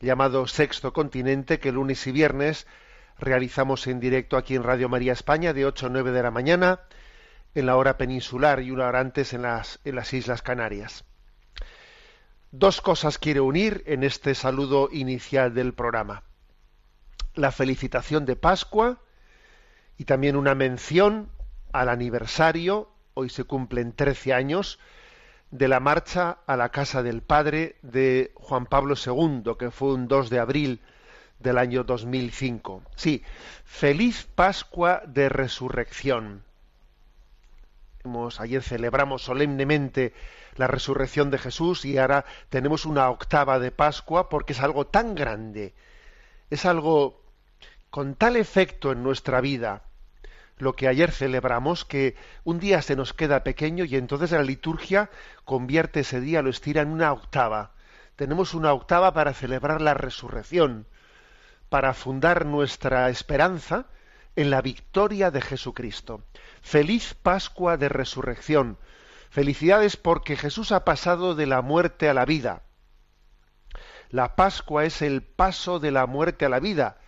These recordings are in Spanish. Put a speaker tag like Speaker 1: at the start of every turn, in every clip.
Speaker 1: llamado Sexto Continente, que lunes y viernes realizamos en directo aquí en Radio María España de 8 a 9 de la mañana, en la hora peninsular y una hora antes en las, en las Islas Canarias. Dos cosas quiero unir en este saludo inicial del programa. La felicitación de Pascua y también una mención al aniversario, hoy se cumplen 13 años, de la marcha a la casa del Padre de Juan Pablo II, que fue un 2 de abril del año 2005. Sí, feliz Pascua de Resurrección. Hemos, ayer celebramos solemnemente la resurrección de Jesús y ahora tenemos una octava de Pascua porque es algo tan grande, es algo con tal efecto en nuestra vida, lo que ayer celebramos, que un día se nos queda pequeño y entonces la liturgia convierte ese día, lo estira en una octava. Tenemos una octava para celebrar la resurrección, para fundar nuestra esperanza en la victoria de Jesucristo. Feliz Pascua de Resurrección. Felicidades porque Jesús ha pasado de la muerte a la vida. La Pascua es el paso de la muerte a la vida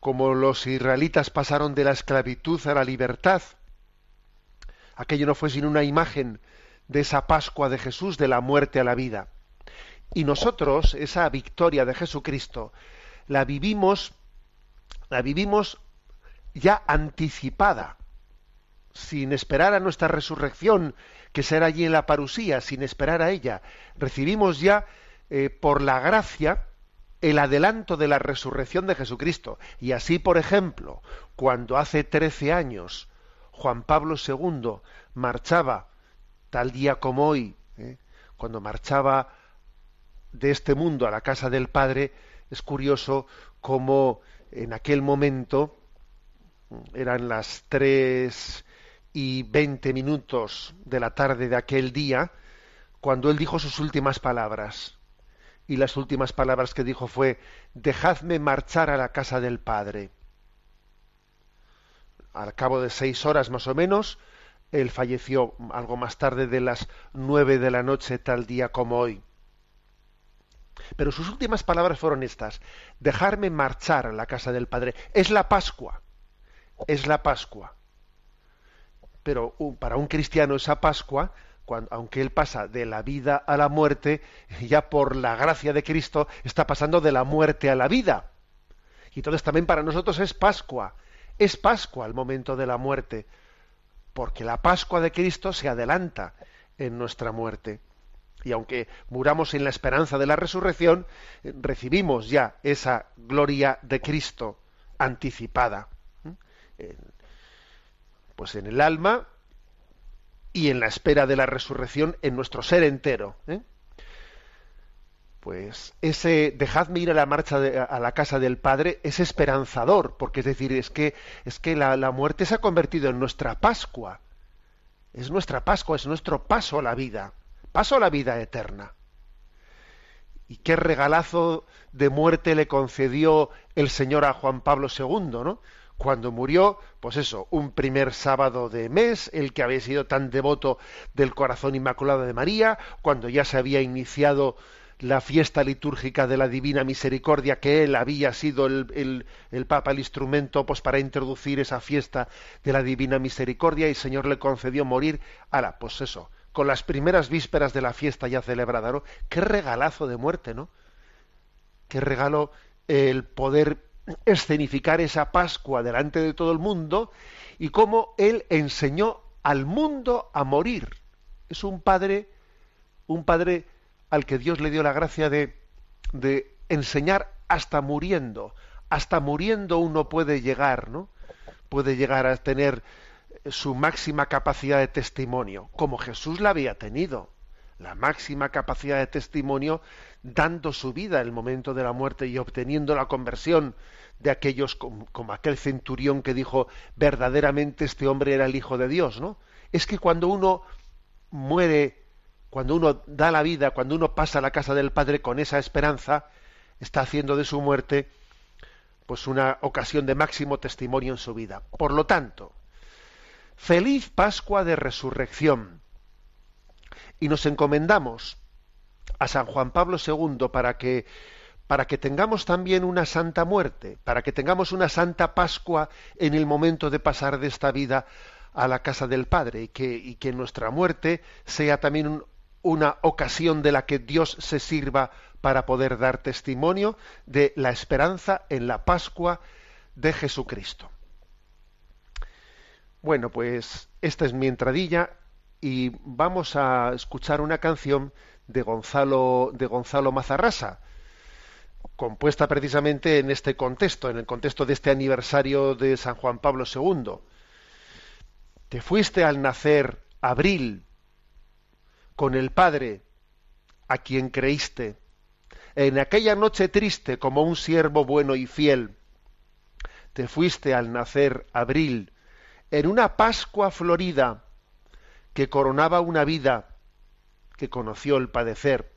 Speaker 1: como los israelitas pasaron de la esclavitud a la libertad. Aquello no fue sino una imagen de esa Pascua de Jesús, de la muerte a la vida. Y nosotros, esa victoria de Jesucristo, la vivimos, la vivimos ya anticipada, sin esperar a nuestra resurrección, que será allí en la parusía, sin esperar a ella. Recibimos ya, eh, por la gracia, el adelanto de la resurrección de Jesucristo. Y así, por ejemplo, cuando hace trece años Juan Pablo II marchaba, tal día como hoy, ¿eh? cuando marchaba de este mundo a la casa del Padre, es curioso cómo en aquel momento, eran las tres y veinte minutos de la tarde de aquel día, cuando él dijo sus últimas palabras y las últimas palabras que dijo fue dejadme marchar a la casa del Padre. Al cabo de seis horas más o menos, él falleció algo más tarde de las nueve de la noche tal día como hoy. Pero sus últimas palabras fueron estas, dejarme marchar a la casa del Padre. Es la Pascua, es la Pascua. Pero uh, para un cristiano esa Pascua cuando, aunque él pasa de la vida a la muerte, ya por la gracia de Cristo está pasando de la muerte a la vida. Y entonces también para nosotros es Pascua, es Pascua el momento de la muerte, porque la Pascua de Cristo se adelanta en nuestra muerte. Y aunque muramos en la esperanza de la resurrección, recibimos ya esa gloria de Cristo anticipada. Pues en el alma y en la espera de la resurrección en nuestro ser entero. ¿eh? Pues ese dejadme ir a la marcha de, a la casa del Padre es esperanzador, porque es decir, es que, es que la, la muerte se ha convertido en nuestra Pascua. Es nuestra Pascua, es nuestro paso a la vida, paso a la vida eterna. Y qué regalazo de muerte le concedió el Señor a Juan Pablo II, ¿no? Cuando murió, pues eso, un primer sábado de mes, el que había sido tan devoto del corazón inmaculado de María, cuando ya se había iniciado la fiesta litúrgica de la Divina Misericordia, que él había sido el, el, Papa, el instrumento pues, para introducir esa fiesta de la Divina Misericordia, y el Señor le concedió morir, ahora, pues eso, con las primeras vísperas de la fiesta ya celebrada, ¿no? Qué regalazo de muerte, ¿no? Qué regalo el poder escenificar esa Pascua delante de todo el mundo y cómo él enseñó al mundo a morir. Es un padre, un padre al que Dios le dio la gracia de, de enseñar hasta muriendo. Hasta muriendo uno puede llegar, ¿no? Puede llegar a tener su máxima capacidad de testimonio, como Jesús la había tenido, la máxima capacidad de testimonio, dando su vida en el momento de la muerte y obteniendo la conversión de aquellos como, aquel centurión que dijo verdaderamente este hombre era el hijo de Dios, ¿no? Es que cuando uno muere, cuando uno da la vida, cuando uno pasa a la casa del Padre con esa esperanza, está haciendo de su muerte pues una ocasión de máximo testimonio en su vida. Por lo tanto, Feliz Pascua de Resurrección. Y nos encomendamos a San Juan Pablo II para que para que tengamos también una santa muerte, para que tengamos una santa Pascua en el momento de pasar de esta vida a la casa del Padre y que, y que nuestra muerte sea también una ocasión de la que Dios se sirva para poder dar testimonio de la esperanza en la Pascua de Jesucristo. Bueno, pues esta es mi entradilla y vamos a escuchar una canción de Gonzalo, de Gonzalo Mazarrasa, compuesta precisamente en este contexto, en el contexto de este aniversario de San Juan Pablo II. Te fuiste al nacer, abril, con el Padre, a quien creíste, en aquella noche triste como un siervo bueno y fiel. Te fuiste al nacer, abril, en una Pascua florida que coronaba una vida que conoció el padecer.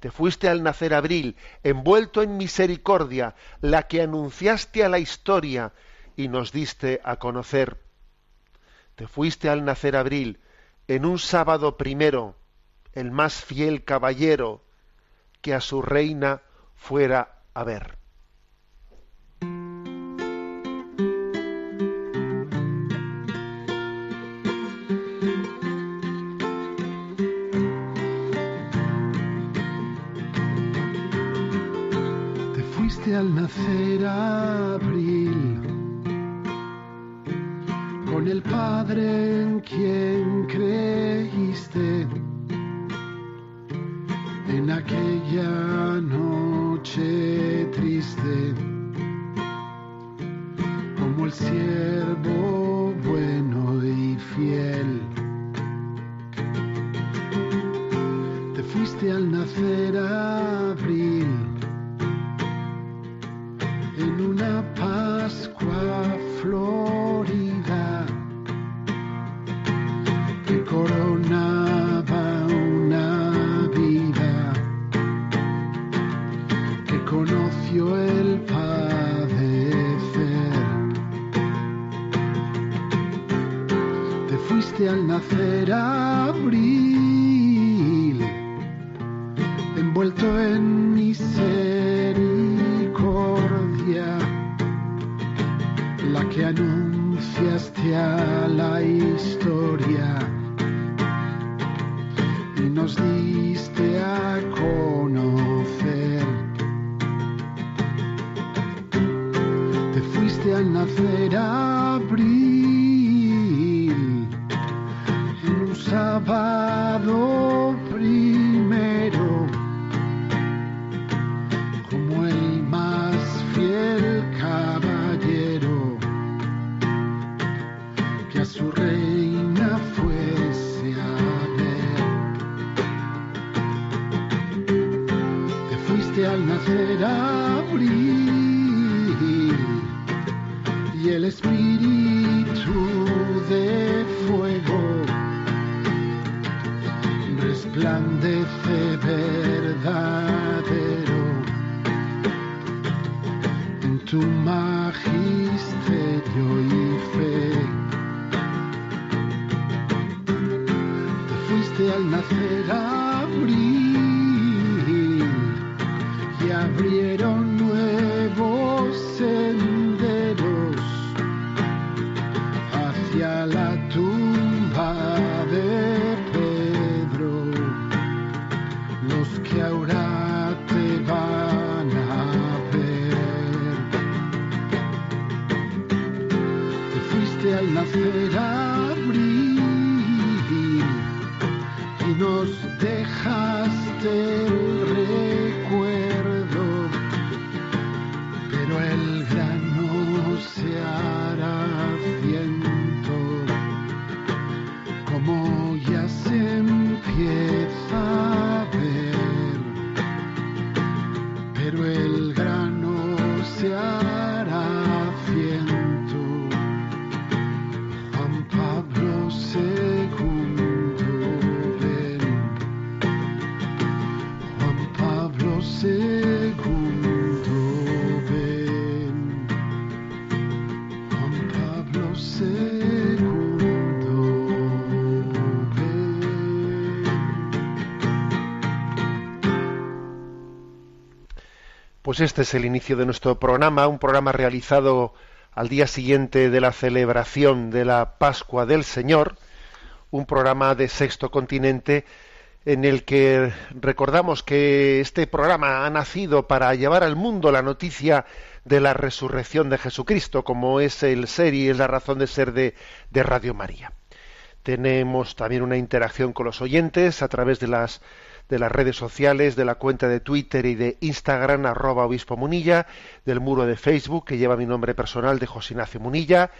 Speaker 1: Te fuiste al nacer abril, envuelto en misericordia, la que anunciaste a la historia y nos diste a conocer. Te fuiste al nacer abril, en un sábado primero, el más fiel caballero que a su reina fuera a ver.
Speaker 2: El a su reina fuese a ver. Te fuiste al nacer abril
Speaker 1: Pues este es el inicio de nuestro programa, un programa realizado al día siguiente de la celebración de la Pascua del Señor, un programa de Sexto Continente en el que recordamos que este programa ha nacido para llevar al mundo la noticia de la resurrección de Jesucristo, como es el ser y es la razón de ser de, de Radio María. Tenemos también una interacción con los oyentes a través de las de las redes sociales, de la cuenta de Twitter y de Instagram, arroba obispo Munilla, del muro de Facebook que lleva mi nombre personal de José Ignacio Munilla.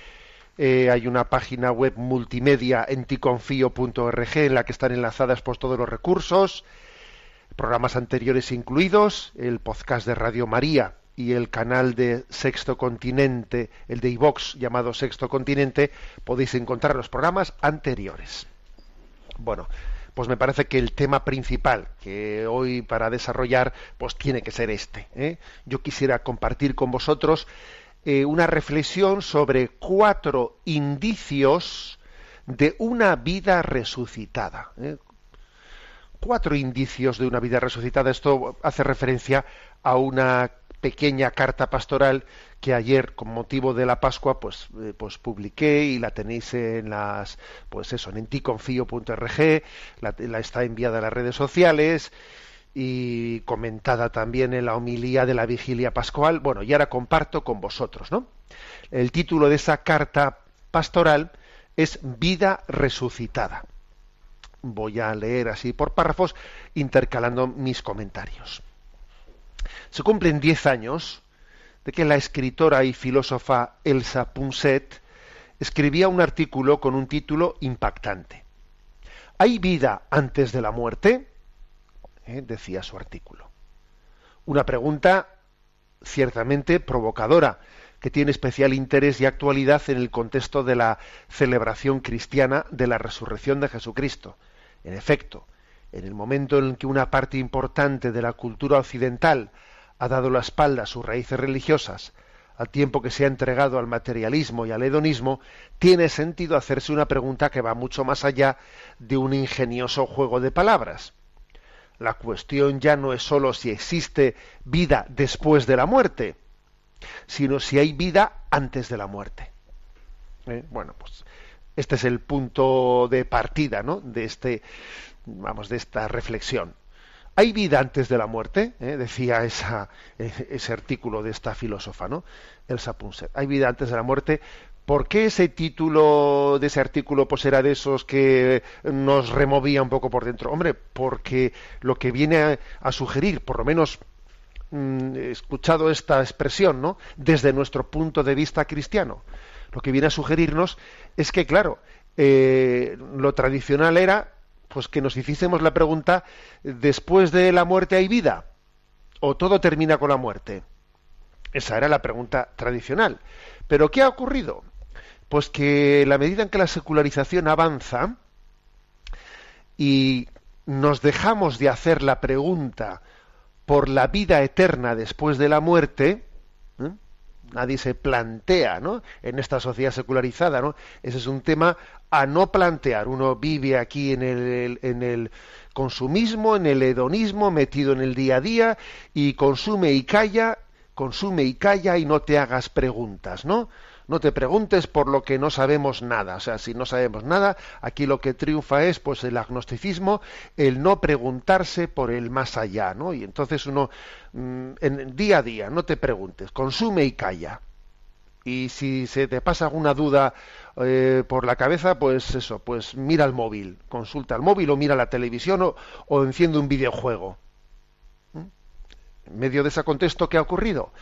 Speaker 1: Eh, hay una página web multimedia en ticonfío.org en la que están enlazadas pues, todos los recursos, programas anteriores incluidos, el podcast de Radio María y el canal de Sexto Continente, el de iVox llamado Sexto Continente, podéis encontrar los programas anteriores. Bueno, pues me parece que el tema principal que hoy para desarrollar pues tiene que ser este. ¿eh? Yo quisiera compartir con vosotros eh, una reflexión sobre cuatro indicios de una vida resucitada. ¿eh? Cuatro indicios de una vida resucitada. Esto hace referencia a una pequeña carta pastoral que ayer con motivo de la Pascua pues eh, pues publiqué y la tenéis en las pues eso en ticonfío.org la, la está enviada a las redes sociales y comentada también en la homilía de la vigilia pascual. Bueno y ahora comparto con vosotros no el título de esa carta pastoral es vida resucitada. Voy a leer así por párrafos intercalando mis comentarios. Se cumplen diez años de que la escritora y filósofa Elsa Punset escribía un artículo con un título impactante. ¿Hay vida antes de la muerte? Eh, decía su artículo. Una pregunta ciertamente provocadora, que tiene especial interés y actualidad en el contexto de la celebración cristiana de la resurrección de Jesucristo. En efecto, en el momento en que una parte importante de la cultura occidental ha dado la espalda a sus raíces religiosas, al tiempo que se ha entregado al materialismo y al hedonismo, tiene sentido hacerse una pregunta que va mucho más allá de un ingenioso juego de palabras. La cuestión ya no es sólo si existe vida después de la muerte, sino si hay vida antes de la muerte. ¿Eh? Bueno, pues este es el punto de partida, ¿no? De este, vamos, de esta reflexión. ¿Hay vida antes de la muerte? ¿Eh? Decía esa, ese artículo de esta filósofa, ¿no? Elsa Punset. ¿Hay vida antes de la muerte? ¿Por qué ese título de ese artículo pues era de esos que nos removía un poco por dentro? Hombre, porque lo que viene a, sugerir, por lo menos mm, escuchado esta expresión, ¿no? Desde nuestro punto de vista cristiano, lo que viene a sugerirnos es que, claro, eh, lo tradicional era pues que nos hiciésemos la pregunta, ¿después de la muerte hay vida? ¿O todo termina con la muerte? Esa era la pregunta tradicional. Pero ¿qué ha ocurrido? Pues que la medida en que la secularización avanza y nos dejamos de hacer la pregunta por la vida eterna después de la muerte, ¿eh? Nadie se plantea, ¿no? En esta sociedad secularizada, ¿no? Ese es un tema a no plantear. Uno vive aquí en el, en el consumismo, en el hedonismo, metido en el día a día y consume y calla, consume y calla y no te hagas preguntas, ¿no? No te preguntes por lo que no sabemos nada. O sea, si no sabemos nada, aquí lo que triunfa es pues el agnosticismo, el no preguntarse por el más allá, ¿no? Y entonces uno mm, en día a día no te preguntes, consume y calla. Y si se te pasa alguna duda eh, por la cabeza, pues eso, pues mira el móvil, consulta el móvil o mira la televisión o, enciende un videojuego. ¿Mm? En medio de ese contexto, ¿qué ha ocurrido?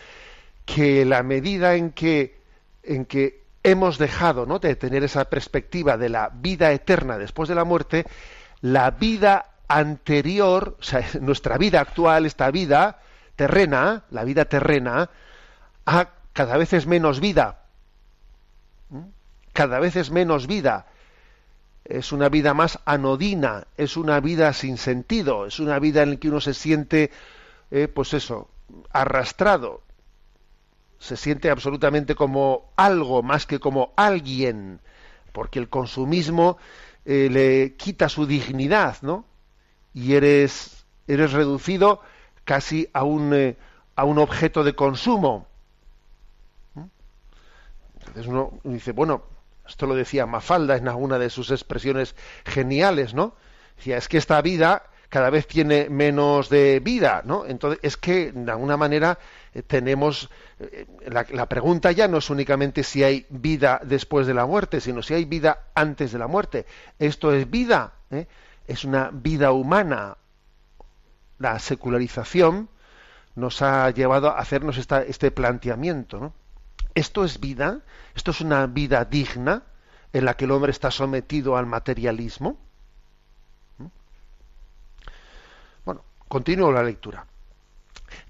Speaker 1: Que la medida en que, en que hemos dejado ¿no? de tener esa perspectiva de la vida eterna después de la muerte, la vida anterior, o sea, nuestra vida actual, esta vida terrena, la vida terrena, ha, cada vez es menos vida. ¿Mm? Cada vez es menos vida. Es una vida más anodina, es una vida sin sentido, es una vida en la que uno se siente, eh, pues eso, arrastrado, se siente absolutamente como algo más que como alguien, porque el consumismo eh, le quita su dignidad, ¿no? Y eres, eres reducido casi a un, eh, a un objeto de consumo. ¿Mm? Entonces uno dice, bueno, esto lo decía Mafalda en alguna de sus expresiones geniales, ¿no? Decía, es que esta vida cada vez tiene menos de vida, ¿no? Entonces, es que de alguna manera tenemos eh, la, pregunta ya no es únicamente si hay vida después de la muerte, sino si hay vida antes de la muerte. Esto es vida, ¿eh? es una vida humana. La secularización nos ha llevado a hacernos esta, este planteamiento. Esto es vida, esto es una vida digna en la que el hombre está sometido al materialismo. Bueno, continúo la lectura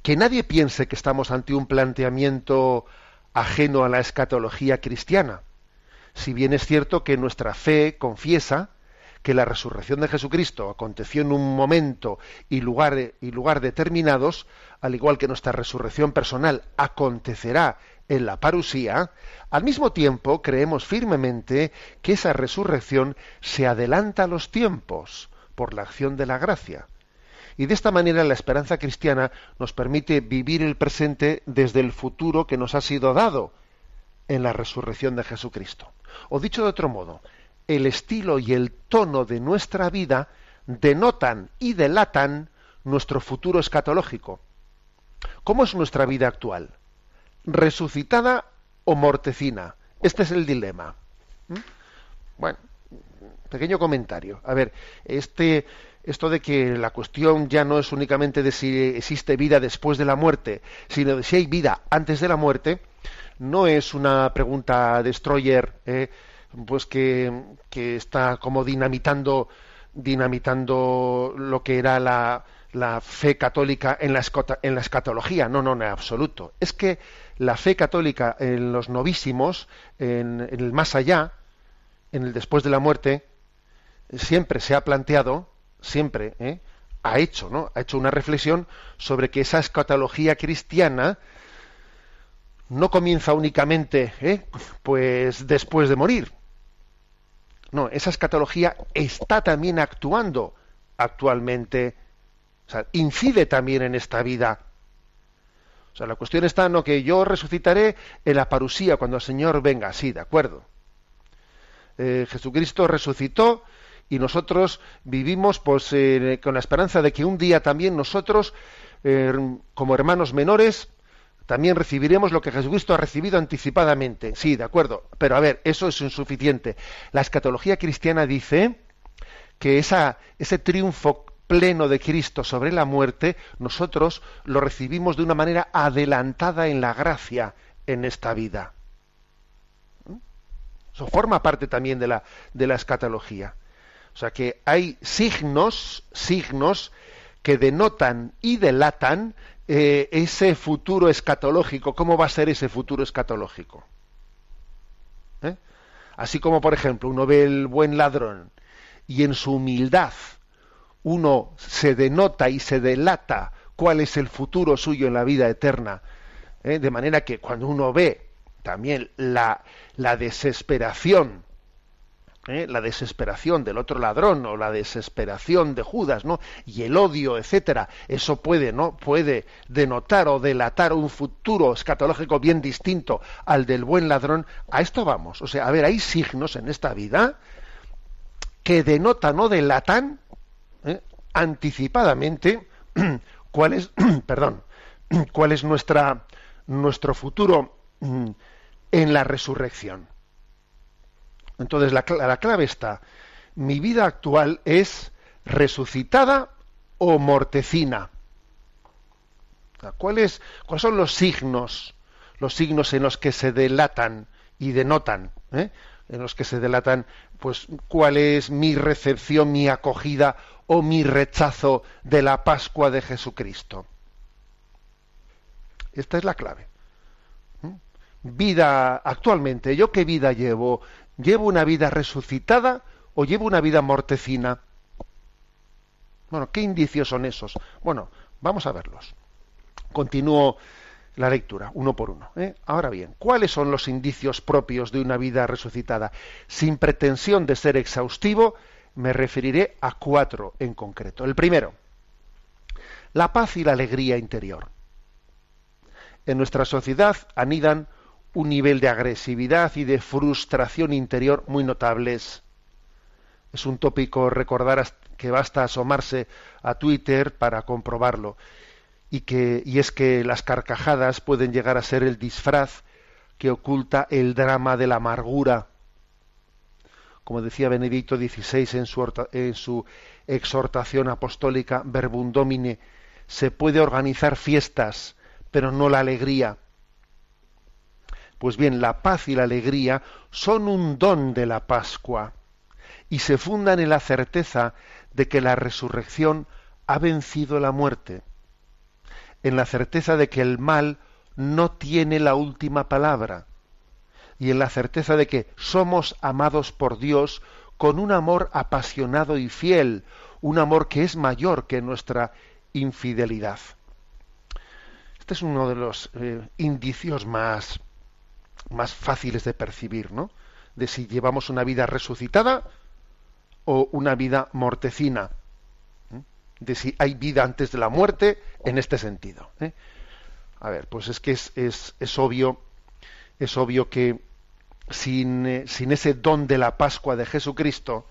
Speaker 1: que nadie piense que estamos ante un planteamiento ajeno a la escatología cristiana. Si bien es cierto que nuestra fe confiesa que la resurrección de Jesucristo aconteció en un momento y lugar, y lugar determinados, al igual que nuestra resurrección personal acontecerá en la parusía, al mismo tiempo creemos firmemente que esa resurrección se adelanta a los tiempos por la acción de la gracia. Y de esta manera la esperanza cristiana nos permite vivir el presente desde el futuro que nos ha sido dado en la resurrección de Jesucristo. O dicho de otro modo, el estilo y el tono de nuestra vida denotan y delatan nuestro futuro escatológico. ¿Cómo es nuestra vida actual? ¿Resucitada o mortecina? Este es el dilema. ¿Mm? Bueno, pequeño comentario. A ver, este, esto de que la cuestión ya no es únicamente de si existe vida después de la muerte, sino de si hay vida antes de la muerte, no es una pregunta destroyer, eh, pues que, está como dinamitando, dinamitando lo que era la, la fe católica en la, en la escatología. No, no, en absoluto. Es que la fe católica en los novísimos, en el más allá, en el después de la muerte, siempre se ha planteado siempre ¿eh? ha hecho, ¿no? Ha hecho una reflexión sobre que esa escatología cristiana no comienza únicamente, ¿eh? pues después de morir. No, esa escatología está también actuando actualmente, incide también en esta vida. O sea, la cuestión está no que yo resucitaré en la parusía cuando el Señor venga, sí, de acuerdo. Eh, Jesucristo resucitó y nosotros vivimos pues eh, con la esperanza de que un día también nosotros eh, como hermanos menores también recibiremos lo que Jesucristo ha recibido anticipadamente. Sí, de acuerdo, pero a ver, eso es insuficiente. La escatología cristiana dice que esa, ese triunfo pleno de Cristo sobre la muerte, nosotros lo recibimos de una manera adelantada en la gracia en esta vida. ¿Mm? Eso forma parte también de la, de la escatología. O sea que hay signos, signos que denotan y delatan eh, ese futuro escatológico. ¿Cómo va a ser ese futuro escatológico? ¿Eh? Así como, por ejemplo, uno ve el buen ladrón y en su humildad uno se denota y se delata cuál es el futuro suyo en la vida eterna. ¿eh? De manera que cuando uno ve también la, la desesperación ¿eh? la desesperación del otro ladrón o la desesperación de Judas, ¿no? Y el odio, etcétera, eso puede, ¿no? Puede denotar o delatar un futuro escatológico bien distinto al del buen ladrón. A esto vamos. O sea, a ver, hay signos en esta vida que denotan o delatan ¿eh? anticipadamente cuál es, perdón, cuál es nuestra nuestro futuro en la resurrección. Entonces la, la clave está, mi vida actual es resucitada o mortecina. ¿Cuáles, ¿Cuáles son los signos, los signos en los que se delatan y denotan, eh? en los que se delatan, pues, cuál es mi recepción, mi acogida o mi rechazo de la Pascua de Jesucristo? Esta es la clave. ¿Mm? Vida actualmente, ¿yo qué vida llevo? ¿Llevo una vida resucitada o llevo una vida mortecina? Bueno, ¿qué indicios son esos? Bueno, vamos a verlos. Continúo la lectura, uno por uno. ¿eh? Ahora bien, ¿cuáles son los indicios propios de una vida resucitada? Sin pretensión de ser exhaustivo, me referiré a cuatro en concreto. El primero, la paz y la alegría interior. En nuestra sociedad anidan un nivel de agresividad y de frustración interior muy notables. Es un tópico recordar que basta asomarse a Twitter para comprobarlo. Y, que, y es que las carcajadas pueden llegar a ser el disfraz que oculta el drama de la amargura. Como decía Benedicto XVI en su, en su exhortación apostólica Verbum Domine, se puede organizar fiestas, pero no la alegría. Pues bien, la paz y la alegría son un don de la Pascua y se fundan en la certeza de que la resurrección ha vencido la muerte, en la certeza de que el mal no tiene la última palabra y en la certeza de que somos amados por Dios con un amor apasionado y fiel, un amor que es mayor que nuestra infidelidad. Este es uno de los eh, indicios más, más fáciles de percibir, ¿no? De si llevamos una vida resucitada o una vida mortecina. De si hay vida antes de la muerte en este sentido. ¿eh? A ver, pues es que es, es, es obvio, es obvio que sin, eh, sin ese don de la Pascua de Jesucristo,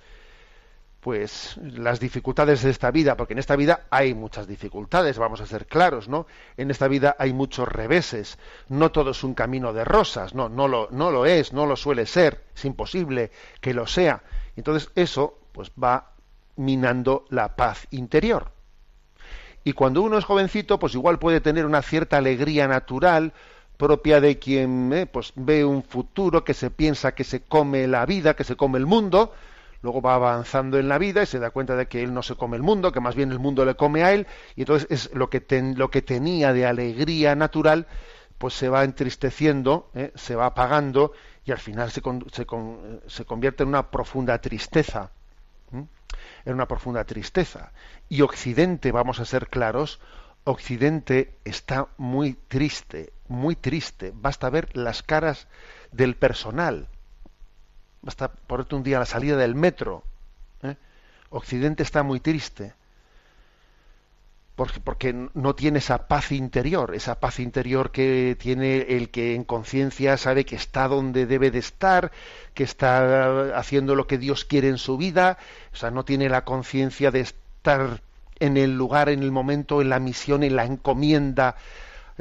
Speaker 1: pues las dificultades de esta vida, porque en esta vida hay muchas dificultades, vamos a ser claros, ¿no? En esta vida hay muchos reveses, no todo es un camino de rosas, no, no lo, no lo es, no lo suele ser, es imposible que lo sea. Entonces eso, pues va minando la paz interior. Y cuando uno es jovencito, pues igual puede tener una cierta alegría natural propia de quien eh, pues ve un futuro que se piensa que se come la vida, que se come el mundo, luego va avanzando en la vida y se da cuenta de que él no se come el mundo, que más bien el mundo le come a él, y entonces es lo que, lo que tenía de alegría natural, pues se va entristeciendo, ¿eh? se va apagando y al final se, se, se convierte en una profunda tristeza. En una profunda tristeza. Y Occidente, vamos a ser claros, Occidente está muy triste, muy triste. Basta ver las caras del personal Basta ponerte un día a la salida del metro. ¿eh? Occidente está muy triste. Porque, porque, no tiene esa paz interior, esa paz interior que tiene el que en conciencia sabe que está donde debe de estar, que está haciendo lo que Dios quiere en su vida, o sea, no tiene la conciencia de estar en el lugar, en el momento, en la misión, en la encomienda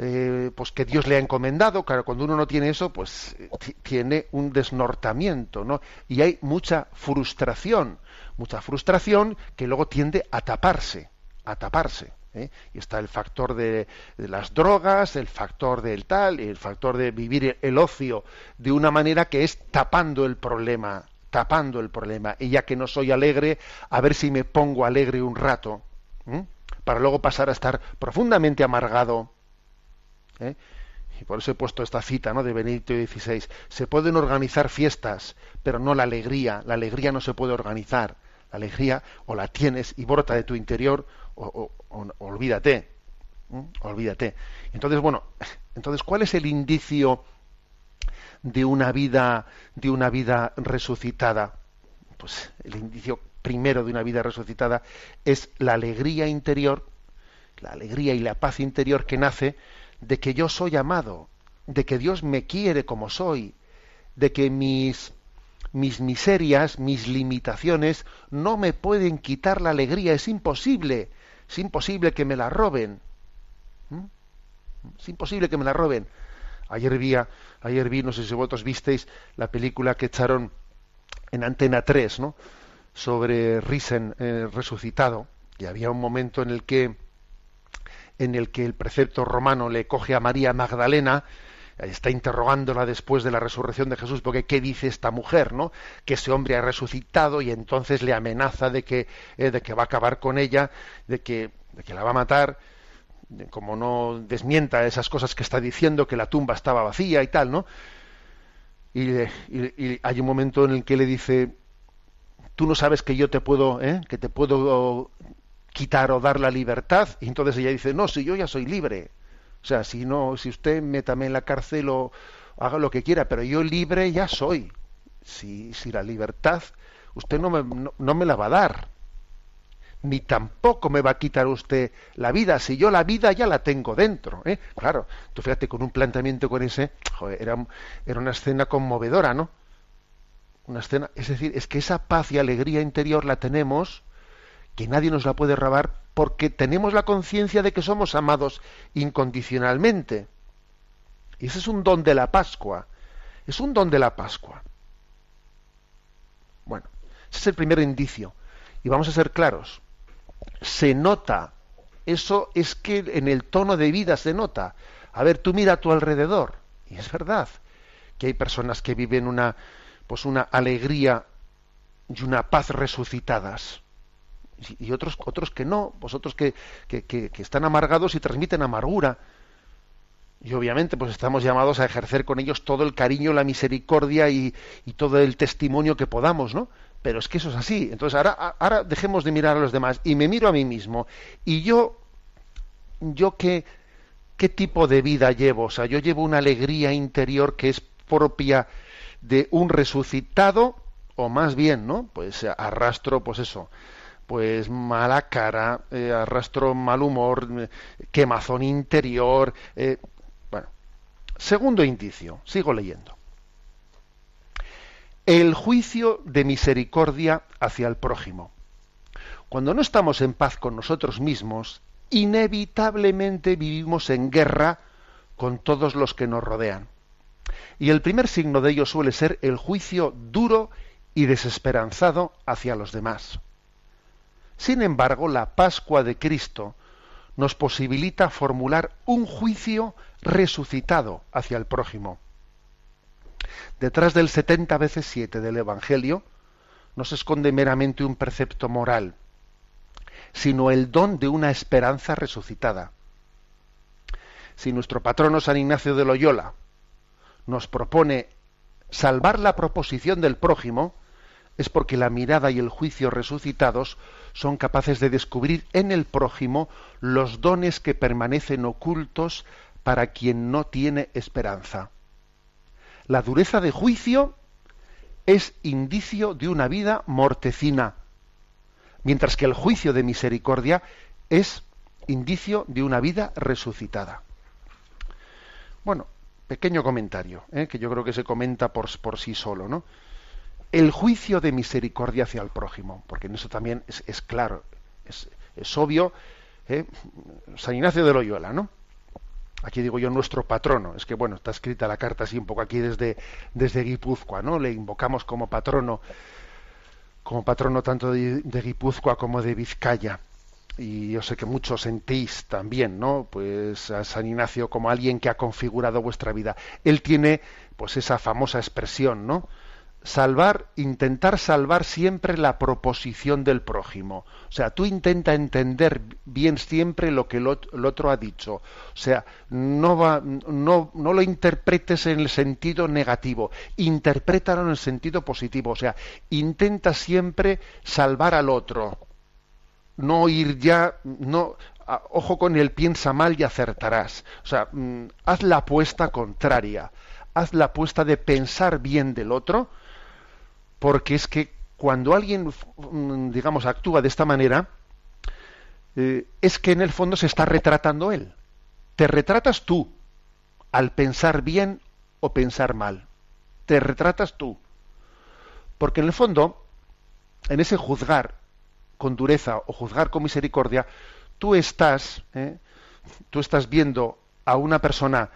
Speaker 1: eh, pues que Dios le ha encomendado. Claro, cuando uno no tiene eso, pues tiene un desnortamiento, ¿no? Y hay mucha frustración, mucha frustración que luego tiende a taparse, a taparse. ¿eh? Y está el factor de, las drogas, el factor del tal, el factor de vivir el ocio de una manera que es tapando el problema, tapando el problema. Y ya que no soy alegre, a ver si me pongo alegre un rato, para luego pasar a estar profundamente amargado ¿eh? y por eso he puesto esta cita de Benedicto XVI, se pueden organizar fiestas, pero no la alegría, la alegría no se puede organizar, la alegría o la tienes y brota de tu interior o, olvídate, olvídate. Entonces, bueno, entonces, ¿cuál es el indicio de una vida, de una vida resucitada? Pues el indicio primero de una vida resucitada es la alegría interior, la alegría y la paz interior que nace de que yo soy amado, de que Dios me quiere como soy, de que mis, mis miserias, mis limitaciones no me pueden quitar la alegría, es imposible, es imposible que me la roben. ¿Mm? Es imposible que me la roben. Ayer vi, ayer vi, no sé si vosotros visteis la película que echaron en Antena 3, ¿no? Sobre Risen eh, resucitado. Y había un momento en el que en el que el precepto romano le coge a María Magdalena está interrogándola después de la resurrección de Jesús, porque ¿qué dice esta mujer, no? Que ese hombre ha resucitado y entonces le amenaza de que, eh, de que va a acabar con ella, de que, de que la va a matar, como no desmienta esas cosas que está diciendo, que la tumba estaba vacía y tal, ¿no? Y, hay un momento en el que le dice, tú no sabes que yo te puedo, ¿eh? que te puedo quitar o dar la libertad, y entonces ella dice, no, si yo ya soy libre o sea, si no, si usted métame en la cárcel o haga lo que quiera, pero yo libre ya soy. Si, si la libertad usted no me, no, me la va a dar, ni tampoco me va a quitar usted la vida, si yo la vida ya la tengo dentro. ¿eh? Claro, tú fíjate, con un planteamiento con ese, era, era una escena conmovedora, ¿no? Una escena, es decir, es que esa paz y alegría interior la tenemos, que nadie nos la puede robar porque tenemos la conciencia de que somos amados incondicionalmente. Y ese es un don de la Pascua. Es un don de la Pascua. Bueno, ese es el primer indicio. Y vamos a ser claros. Se nota. Eso es que en el tono de vida se nota. A ver, tú mira a tu alrededor. Y es verdad que hay personas que viven una, pues una alegría y una paz resucitadas y otros, otros que no, vosotros que, que, que, están amargados y transmiten amargura. Y obviamente pues estamos llamados a ejercer con ellos todo el cariño, la misericordia y, y, todo el testimonio que podamos, ¿no? Pero es que eso es así. Entonces ahora, ahora dejemos de mirar a los demás y me miro a mí mismo. Y yo, yo qué, qué tipo de vida llevo? O sea, yo llevo una alegría interior que es propia de un resucitado, o más bien, ¿no? Pues arrastro, pues eso, pues mala cara, eh, arrastro mal humor, eh, quemazón interior. Eh, bueno, segundo indicio, sigo leyendo. El juicio de misericordia hacia el prójimo. Cuando no estamos en paz con nosotros mismos, inevitablemente vivimos en guerra con todos los que nos rodean. Y el primer signo de ello suele ser el juicio duro y desesperanzado hacia los demás. Sin embargo, la Pascua de Cristo nos posibilita formular un juicio resucitado hacia el prójimo. Detrás del 70 veces 7 del Evangelio no se esconde meramente un precepto moral, sino el don de una esperanza resucitada. Si nuestro patrono San Ignacio de Loyola nos propone salvar la proposición del prójimo, es porque la mirada y el juicio resucitados son capaces de descubrir en el prójimo los dones que permanecen ocultos para quien no tiene esperanza. La dureza de juicio es indicio de una vida mortecina, mientras que el juicio de misericordia es indicio de una vida resucitada. Bueno, pequeño comentario, ¿eh? que yo creo que se comenta por, por sí solo, ¿no? El juicio de misericordia hacia el prójimo, porque en eso también es, claro, es, obvio. ¿eh? San Ignacio de Loyola, ¿no? Aquí digo yo nuestro patrono, es que bueno, está escrita la carta así un poco aquí desde, desde Guipúzcoa, ¿no? Le invocamos como patrono, como patrono tanto de, de Guipúzcoa como de Vizcaya. Y yo sé que muchos sentís también, ¿no? Pues a San Ignacio como alguien que ha configurado vuestra vida. Él tiene, pues esa famosa expresión, ¿no? Salvar, intentar salvar siempre la proposición del prójimo. O sea, tú intenta entender bien siempre lo que el otro ha dicho. O sea, no, va, no, no lo interpretes en el sentido negativo, interprétalo en el sentido positivo. O sea, intenta siempre salvar al otro. No ir ya, no, ojo con el piensa mal y acertarás. O sea, mm, haz la apuesta contraria. Haz la apuesta de pensar bien del otro porque es que cuando alguien, mm, digamos, actúa de esta manera, eh, es que en el fondo se está retratando él. Te retratas tú al pensar bien o pensar mal. Te retratas tú. Porque en el fondo, en ese juzgar con dureza o juzgar con misericordia, tú estás, ¿eh? tú estás viendo a una persona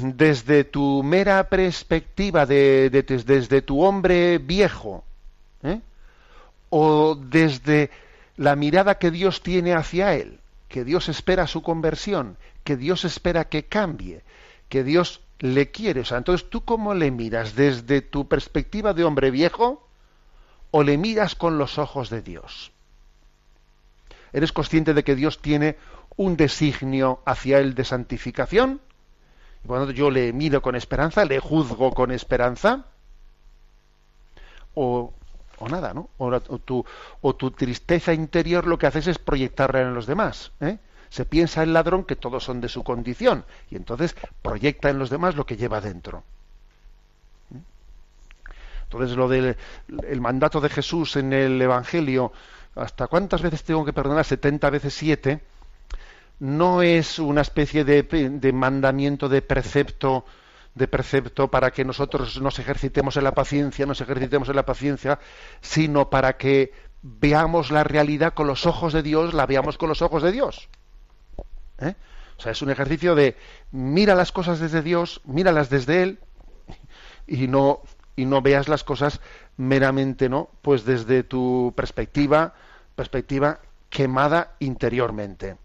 Speaker 1: desde tu mera perspectiva, de, desde tu hombre viejo, ¿eh? o desde la mirada que Dios tiene hacia él, que Dios espera su conversión, que Dios espera que cambie, que Dios le quiere. Entonces, ¿tú cómo le miras? ¿Desde tu perspectiva de hombre viejo o le miras con los ojos de Dios? ¿Eres consciente de que Dios tiene un designio hacia él de santificación? Cuando yo le miro con esperanza, le juzgo con esperanza. O, o nada, ¿no? O, tu, o, tu, tristeza interior lo que haces es proyectarla en los demás. ¿eh? Se piensa el ladrón que todos son de su condición y entonces proyecta en los demás lo que lleva dentro. Entonces lo del el mandato de Jesús en el Evangelio, ¿hasta cuántas veces tengo que perdonar? 70 veces 7, no es una especie de, de mandamiento, de precepto, de precepto para que nosotros nos ejercitemos en la paciencia, nos ejercitemos en la paciencia, sino para que veamos la realidad con los ojos de Dios, la veamos con los ojos de Dios. ¿eh? O sea, es un ejercicio de mira las cosas desde Dios, míralas desde Él y no y no veas las cosas meramente, ¿no? Pues desde tu perspectiva, perspectiva quemada interiormente.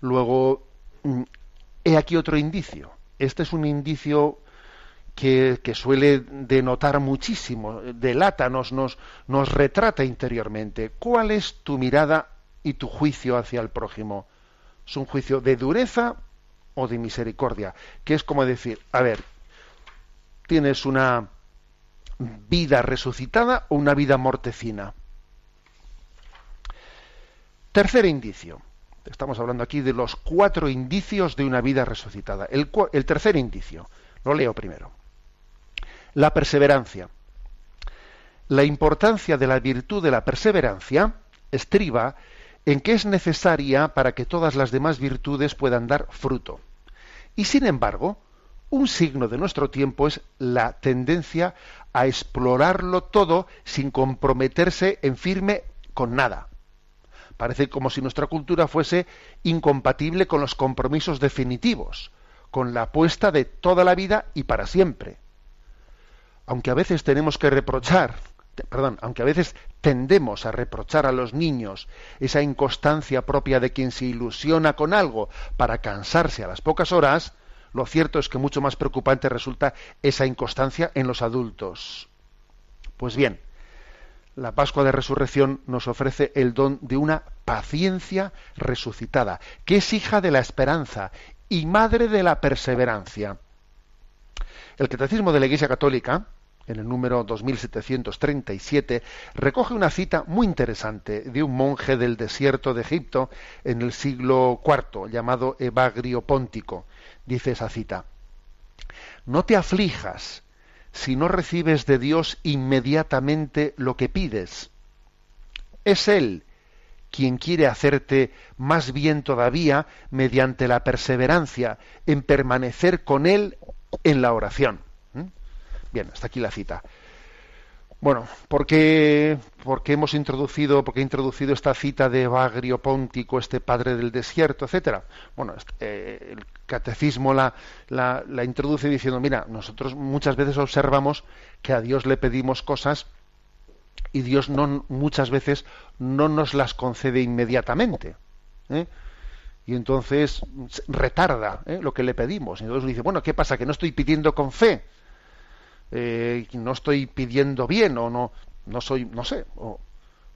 Speaker 1: Luego, mm, he aquí otro indicio. Este es un indicio que, suele denotar muchísimo, delata, nos, nos, nos retrata interiormente. ¿Cuál es tu mirada y tu juicio hacia el prójimo? es un juicio de dureza o de misericordia, que es como decir, a ver, tienes una vida resucitada o una vida mortecina. Tercer indicio. Estamos hablando aquí de los cuatro indicios de una vida resucitada. El, tercer indicio, lo leo primero. La perseverancia. La importancia de la virtud de la perseverancia estriba en que es necesaria para que todas las demás virtudes puedan dar fruto. Y sin embargo, un signo de nuestro tiempo es la tendencia a explorarlo todo sin comprometerse en firme con nada. Parece como si nuestra cultura fuese incompatible con los compromisos definitivos, con la apuesta de toda la vida y para siempre. Aunque a veces tenemos que reprochar perdón, aunque a veces tendemos a reprochar a los niños esa inconstancia propia de quien se ilusiona con algo para cansarse a las pocas horas, lo cierto es que mucho más preocupante resulta esa inconstancia en los adultos. Pues bien, la Pascua de Resurrección nos ofrece el don de una paciencia resucitada, que es hija de la esperanza y madre de la perseverancia. El Catecismo de la Iglesia Católica, en el número 2737, recoge una cita muy interesante de un monje del desierto de Egipto en el siglo IV, llamado Evagrio Póntico. Dice esa cita, No te aflijas si no recibes de Dios inmediatamente lo que pides. Es Él quien quiere hacerte más bien todavía mediante la perseverancia en permanecer con Él en la oración. Bien, hasta aquí la cita. Bueno, ¿por qué, hemos introducido, porque he introducido esta cita de Bagrio Póntico, este padre del desierto, etcétera? Bueno, eh, el catecismo la, introduce diciendo, mira, nosotros muchas veces observamos que a Dios le pedimos cosas y Dios no, muchas veces no nos las concede inmediatamente. ¿eh? Y entonces retarda ¿eh? lo que le pedimos. Y entonces dice, bueno, ¿qué pasa? Que no estoy pidiendo con fe eh, no estoy pidiendo bien o no, no soy, no sé,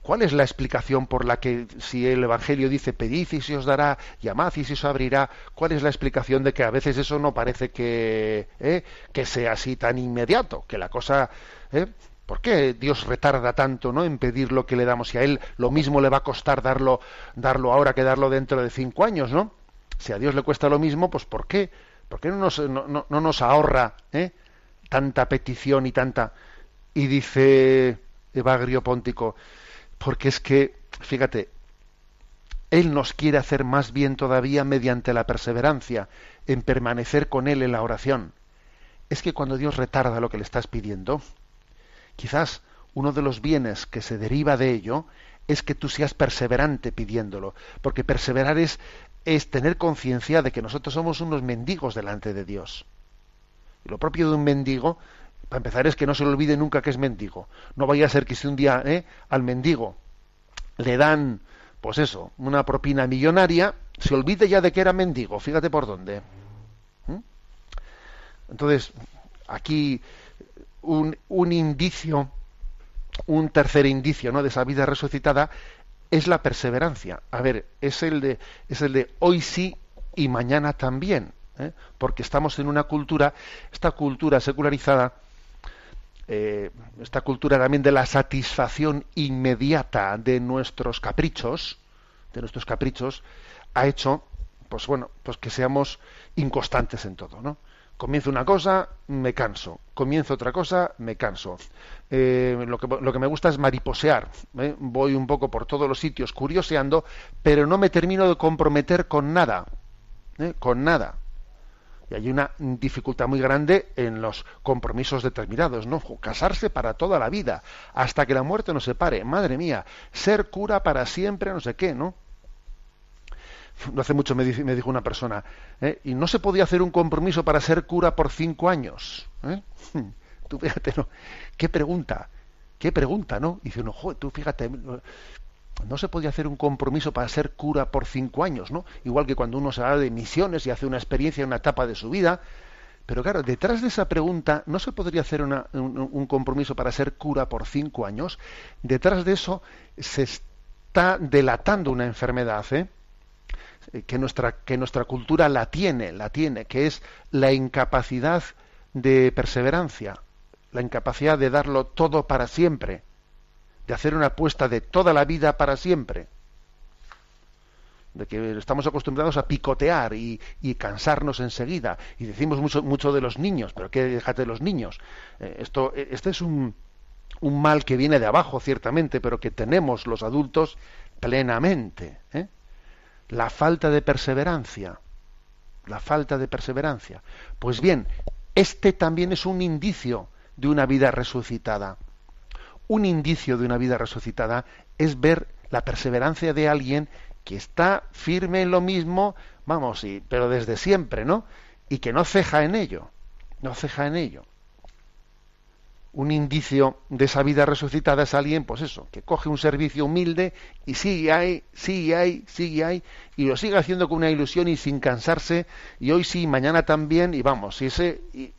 Speaker 1: ¿cuál es la explicación por la que si el Evangelio dice pedid y se os dará, llamad y se os abrirá, cuál es la explicación de que a veces eso no parece que, eh, que sea así tan inmediato, que la cosa, eh, ¿por qué Dios retarda tanto ¿no? en pedir lo que le damos y a Él lo mismo le va a costar darlo, darlo ahora que darlo dentro de cinco años, ¿no? Si a Dios le cuesta lo mismo, pues ¿por qué? ¿Por qué no nos, no, no nos ahorra ¿eh? Tanta petición y tanta... Y dice Evagrio Póntico, porque es que, fíjate, Él nos quiere hacer más bien todavía mediante la perseverancia, en permanecer con Él en la oración. Es que cuando Dios retarda lo que le estás pidiendo, quizás uno de los bienes que se deriva de ello es que tú seas perseverante pidiéndolo, porque perseverar es es tener conciencia de que nosotros somos unos mendigos delante de Dios. Lo propio de un mendigo, para empezar, es que no se le olvide nunca que es mendigo. No vaya a ser que si un día ¿eh? al mendigo le dan, pues eso, una propina millonaria, se olvide ya de que era mendigo. Fíjate por dónde. ¿Mm? Entonces, aquí un, un indicio, un tercer indicio ¿no? de esa vida resucitada es la perseverancia. A ver, es el de, es el de hoy sí y mañana también. ¿Eh? Porque estamos en una cultura, esta cultura secularizada, eh, esta cultura también de la satisfacción inmediata de nuestros caprichos, de nuestros caprichos, ha hecho, pues bueno, pues que seamos inconstantes en todo, ¿no? Comienzo una cosa, me canso. Comienzo otra cosa, me canso. Eh, lo, que, me gusta es mariposear. Voy un poco por todos los sitios curioseando, pero no me termino de comprometer con nada. Con nada. Y hay una dificultad muy grande en los compromisos determinados, ¿no? Casarse para toda la vida, hasta que la muerte nos separe. Madre mía, ser cura para siempre, no sé qué, ¿no? no hace mucho me, dijo una persona, ¿eh? y no se podía hacer un compromiso para ser cura por cinco años. ¿eh? Tú fíjate, ¿no? ¿Qué pregunta? ¿Qué pregunta, no? Y dice uno, joder, tú fíjate, no se podía hacer un compromiso para ser cura por cinco años, ¿no? Igual que cuando uno se va de misiones y hace una experiencia en una etapa de su vida. Pero claro, detrás de esa pregunta, ¿no se podría hacer un, un compromiso para ser cura por cinco años? Detrás de eso se está delatando una enfermedad, ¿eh? Eh, que nuestra, que nuestra cultura la tiene, la tiene, que es la incapacidad de perseverancia, la incapacidad de darlo todo para siempre, de hacer una apuesta de toda la vida para siempre, de que estamos acostumbrados a picotear y, cansarnos enseguida, y decimos mucho, mucho de los niños, pero ¿qué déjate de los niños? Eh, esto, eh, este es un, un mal que viene de abajo, ciertamente, pero que tenemos los adultos plenamente. ¿eh? la falta de perseverancia. La falta de perseverancia. Pues bien, este también es un indicio de una vida resucitada. Un indicio de una vida resucitada es ver la perseverancia de alguien que está firme en lo mismo, vamos, y, pero desde siempre, ¿no? Y que no ceja en ello, no ceja en ello un indicio de esa vida resucitada es alguien, pues eso, que coge un servicio humilde y sigue ahí, sigue ahí, sigue ahí, y lo sigue haciendo con una ilusión y sin cansarse, y hoy sí, mañana también, y vamos, y ese, y,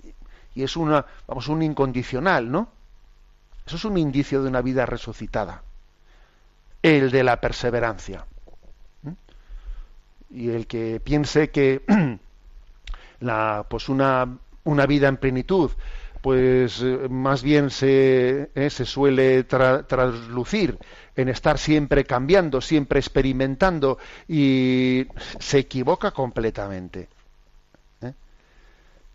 Speaker 1: es una, vamos, un incondicional, ¿no? Eso es un indicio de una vida resucitada. El de la perseverancia. Y el que piense que la, pues una, una vida en plenitud, pues eh, más bien se, eh, se suele traslucir en estar siempre cambiando, siempre experimentando y se equivoca completamente.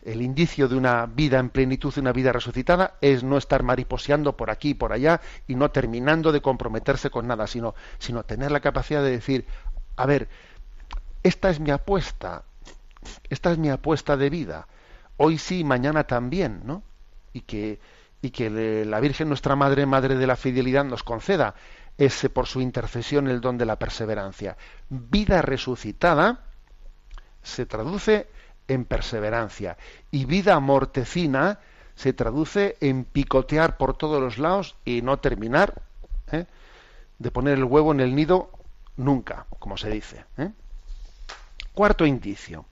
Speaker 1: El indicio de una vida en plenitud, de una vida resucitada, es no estar mariposeando por aquí y por allá y no terminando de comprometerse con nada, sino, sino tener la capacidad de decir, a ver, esta es mi apuesta, esta es mi apuesta de vida, hoy sí, mañana también, ¿no? y que, y que la Virgen nuestra Madre, Madre de la Fidelidad, nos conceda ese por su intercesión el don de la perseverancia. Vida resucitada se traduce en perseverancia y vida mortecina se traduce en picotear por todos los lados y no terminar ¿eh? de poner el huevo en el nido nunca, como se dice. ¿eh? Cuarto indicio.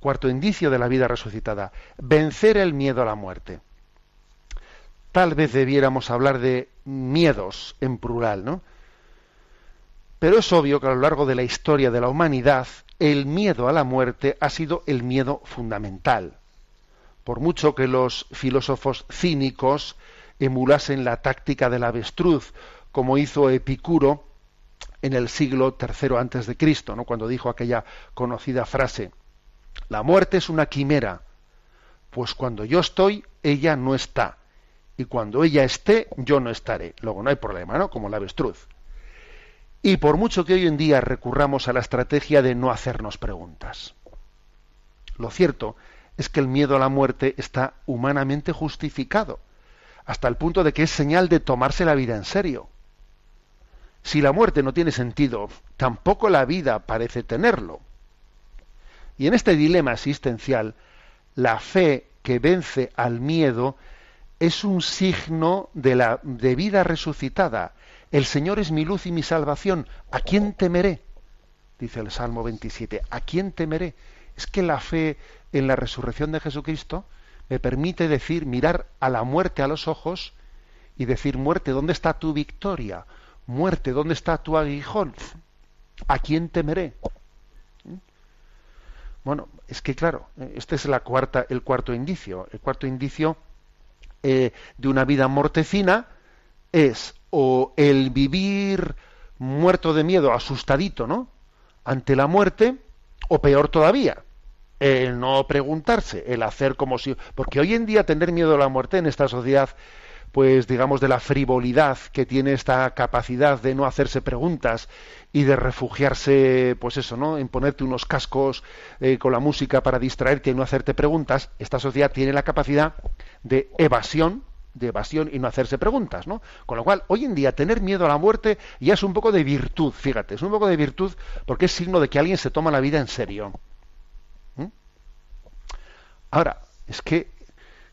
Speaker 1: Cuarto indicio de la vida resucitada, vencer el miedo a la muerte. Tal vez debiéramos hablar de miedos en plural, ¿no? Pero es obvio que a lo largo de la historia de la humanidad, el miedo a la muerte ha sido el miedo fundamental. Por mucho que los filósofos cínicos emulasen la táctica del avestruz, como hizo Epicuro en el siglo III antes de Cristo, ¿no? cuando dijo aquella conocida frase: la muerte es una quimera, pues cuando yo estoy, ella no está. Y cuando ella esté, yo no estaré. Luego no hay problema, ¿no? Como la avestruz. Y por mucho que hoy en día recurramos a la estrategia de no hacernos preguntas. Lo cierto es que el miedo a la muerte está humanamente justificado, hasta el punto de que es señal de tomarse la vida en serio. Si la muerte no tiene sentido, tampoco la vida parece tenerlo. Y en este dilema existencial, la fe que vence al miedo es un signo de la de vida resucitada. El Señor es mi luz y mi salvación. ¿A quién temeré? Dice el Salmo 27. ¿A quién temeré? Es que la fe en la resurrección de Jesucristo me permite decir, mirar a la muerte a los ojos y decir, muerte, ¿dónde está tu victoria? Muerte, ¿dónde está tu aguijón? ¿A quién temeré? Bueno, es que claro, este es la cuarta, el cuarto indicio. El cuarto indicio eh, de una vida mortecina es o el vivir muerto de miedo, asustadito, ¿no? Ante la muerte, o peor todavía, el no preguntarse, el hacer como si. Porque hoy en día tener miedo a la muerte en esta sociedad pues digamos de la frivolidad que tiene esta capacidad de no hacerse preguntas y de refugiarse pues eso no en ponerte unos cascos eh, con la música para distraerte y no hacerte preguntas esta sociedad tiene la capacidad de evasión de evasión y no hacerse preguntas, ¿no? Con lo cual, hoy en día tener miedo a la muerte ya es un poco de virtud, fíjate, es un poco de virtud porque es signo de que alguien se toma la vida en serio. ¿Mm? Ahora, es que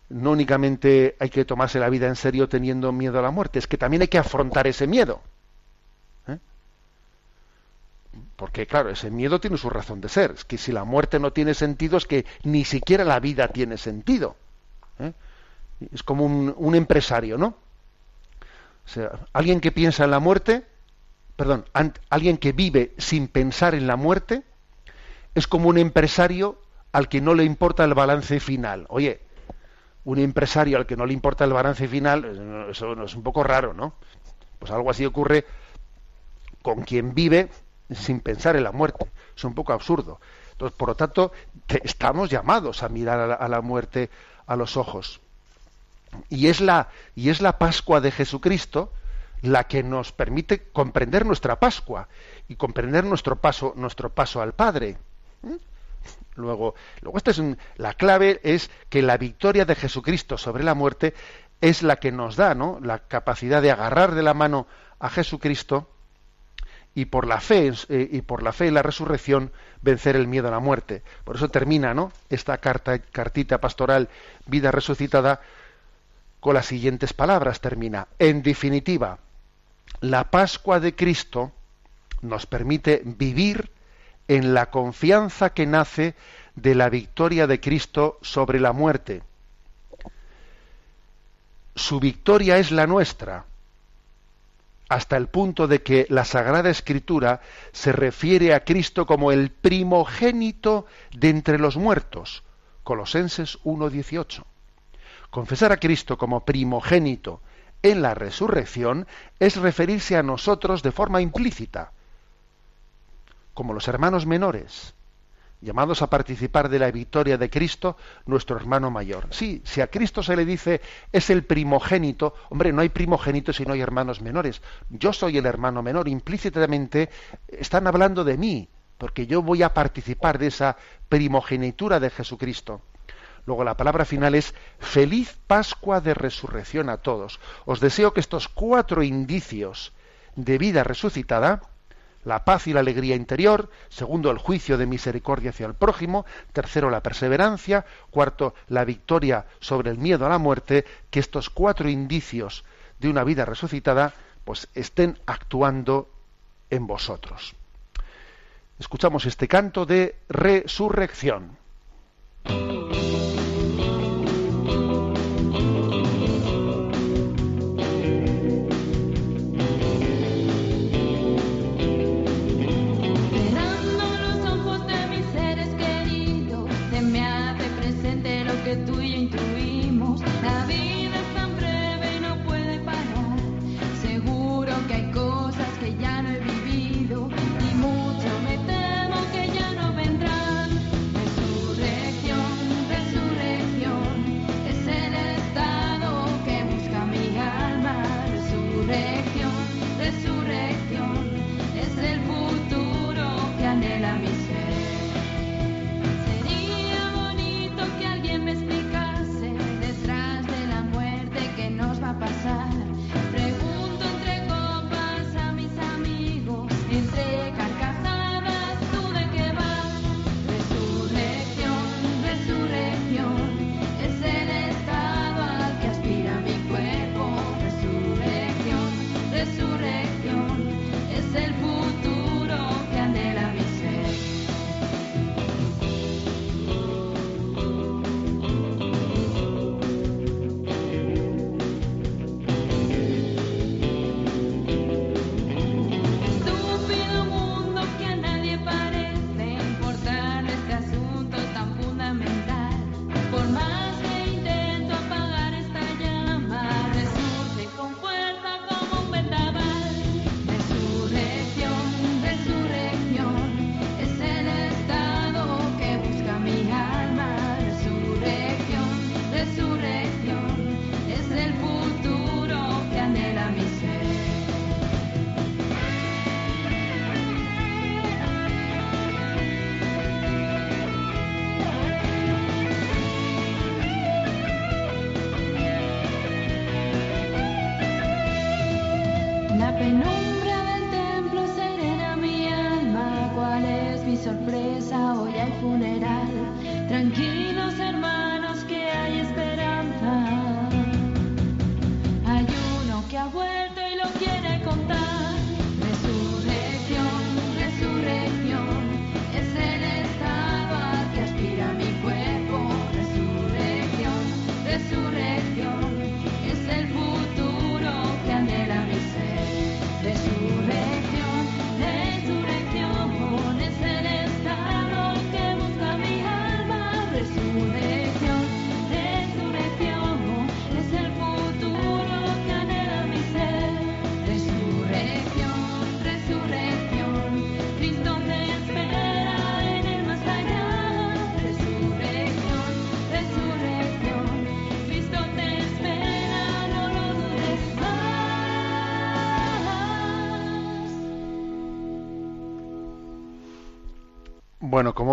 Speaker 1: no únicamente hay que tomarse la vida en serio teniendo miedo a la muerte, es que también hay que afrontar ese miedo. ¿eh? Porque, claro, ese miedo tiene su razón de ser. Es que si la muerte no tiene sentido, es que ni siquiera la vida tiene sentido. Es como un, empresario, ¿no? O sea, alguien que piensa en la muerte, perdón, alguien que vive sin pensar en la muerte, es como un empresario al que no le importa el balance final. Oye, un empresario al que no le importa el balance final, eh, eso es un poco raro, ¿no? Pues algo así ocurre con quien vive sin pensar en la muerte. Es un poco absurdo. Entonces, por lo tanto, estamos llamados a mirar a la, muerte a los ojos. Y es la, y es la Pascua de Jesucristo la que nos permite comprender nuestra Pascua y comprender nuestro paso, nuestro paso al Padre. ¿Mm? Luego, luego esta es la clave es que la victoria de Jesucristo sobre la muerte es la que nos da, ¿no? La capacidad de agarrar de la mano a Jesucristo y por la fe eh, y por la fe en la resurrección vencer el miedo a la muerte. Por eso termina, ¿no? Esta carta, cartita pastoral Vida resucitada con las siguientes palabras termina. En definitiva, la Pascua de Cristo nos permite vivir en la confianza que nace de la victoria de Cristo sobre la muerte. Su victoria es la nuestra, hasta el punto de que la Sagrada Escritura se refiere a Cristo como el primogénito de entre los muertos. Colosenses 1.18. Confesar a Cristo como primogénito en la resurrección es referirse a nosotros de forma implícita como los hermanos menores, llamados a participar de la victoria de Cristo, nuestro hermano mayor. Sí, si a Cristo se le dice es el primogénito, hombre, no hay primogénito si no hay hermanos menores. Yo soy el hermano menor, implícitamente están hablando de mí, porque yo voy a participar de esa primogenitura de Jesucristo. Luego la palabra final es feliz Pascua de resurrección a todos. Os deseo que estos cuatro indicios de vida resucitada, la paz y la alegría interior, segundo, el juicio de misericordia hacia el prójimo, tercero, la perseverancia, cuarto, la victoria sobre el miedo a la muerte, que estos cuatro indicios de una vida resucitada pues estén actuando en vosotros. Escuchamos este canto de resurrección.
Speaker 3: Penumbra del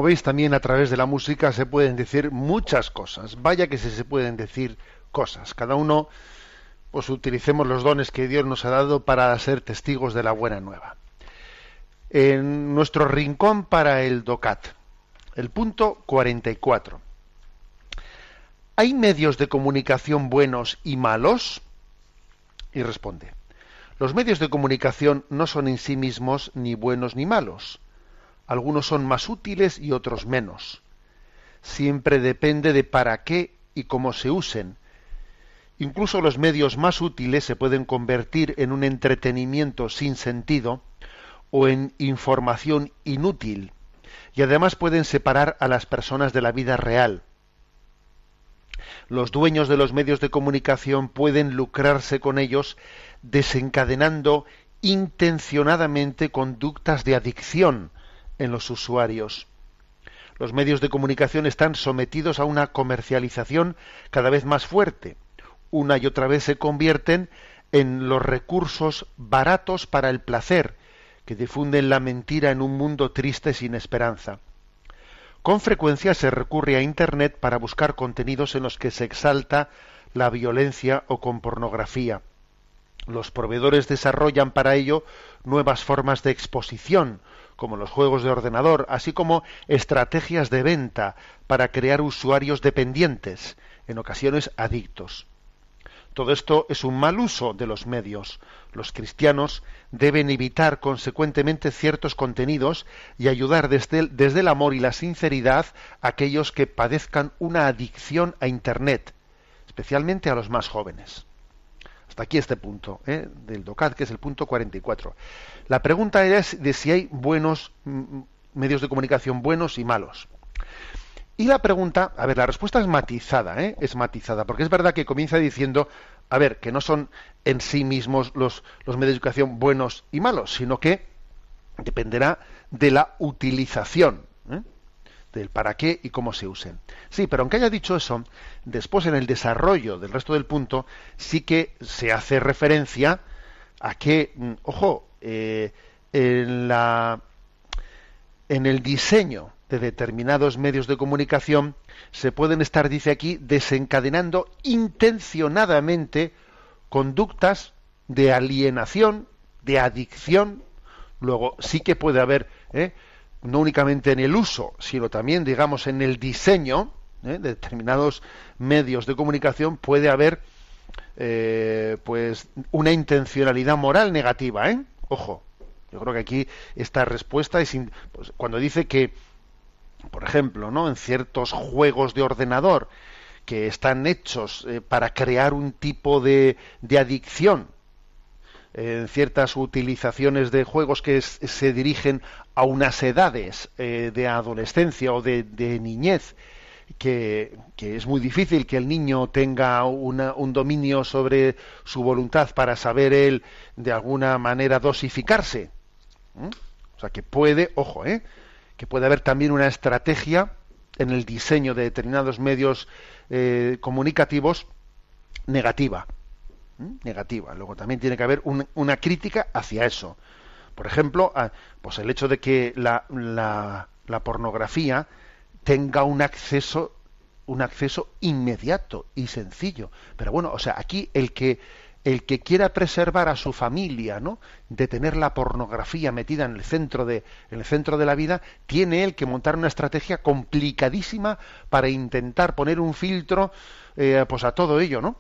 Speaker 1: como veis también a través de la música se pueden decir muchas cosas. Vaya que se, se pueden decir cosas. Cada uno, pues utilicemos los dones que Dios nos ha dado para ser testigos de la buena nueva. En nuestro rincón para el DOCAT, el punto 44. ¿Hay medios de comunicación buenos y malos? Y responde, los medios de comunicación no son en sí mismos ni buenos ni malos. Algunos son más útiles y otros menos. Siempre depende de para qué y cómo se usen. Incluso los medios más útiles se pueden convertir en un entretenimiento sin sentido o en información inútil y además pueden separar a las personas de la vida real. Los dueños de los medios de comunicación pueden lucrarse con ellos desencadenando intencionadamente conductas de adicción en los usuarios. Los medios de comunicación están sometidos a una comercialización cada vez más fuerte. Una y otra vez se convierten en los recursos baratos para el placer, que difunden la mentira en un mundo triste sin esperanza. Con frecuencia se recurre a Internet para buscar contenidos en los que se exalta la violencia o con pornografía. Los proveedores desarrollan para ello nuevas formas de exposición, como los juegos de ordenador, así como estrategias de venta para crear usuarios dependientes, en ocasiones adictos. Todo esto es un mal uso de los medios. Los cristianos deben evitar consecuentemente ciertos contenidos y ayudar desde el, desde el amor y la sinceridad a aquellos que padezcan una adicción a Internet, especialmente a los más jóvenes. Hasta aquí este punto ¿eh? del DOCAT, que es el punto 44. La pregunta es de si hay buenos mm, medios de comunicación buenos y malos. Y la pregunta, a ver, la respuesta es matizada, ¿eh? es matizada, porque es verdad que comienza diciendo, a ver, que no son en sí mismos los, los medios de educación buenos y malos, sino que dependerá de la utilización. Del para qué y cómo se usen. Sí, pero aunque haya dicho eso, después en el desarrollo del resto del punto sí que se hace referencia a que, mm, ojo, eh, en la en el diseño de determinados medios de comunicación se pueden estar, dice aquí, desencadenando intencionadamente conductas de alienación, de adicción. Luego sí que puede haber, ¿eh? No únicamente en el uso, sino también, digamos, en el diseño ¿eh? de determinados medios de comunicación, puede haber eh, pues una intencionalidad moral negativa, ¿eh? Ojo, yo creo que aquí esta respuesta es pues, cuando dice que por ejemplo, ¿no? En ciertos juegos de ordenador que están hechos para crear un tipo de, de adicción, en ciertas utilizaciones de juegos que se dirigen a unas edades eh, de adolescencia o de, niñez, que, que, es muy difícil que el niño tenga una, un dominio sobre su voluntad para saber él de alguna manera dosificarse. ¿Mm? O sea que puede, ojo, ¿eh? que puede haber también una estrategia en el diseño de determinados medios eh, comunicativos negativa. ¿Mm? Negativa. Luego también tiene que haber un, una crítica hacia eso. Por ejemplo, a, pues el hecho de que la, la, la, pornografía tenga un acceso un acceso inmediato y sencillo. Pero bueno, o sea, aquí el que el que quiera preservar a su familia, ¿no? De tener la pornografía metida en el centro de, en el centro de la vida, tiene él que montar una estrategia complicadísima para intentar poner un filtro, eh, pues a todo ello, ¿no?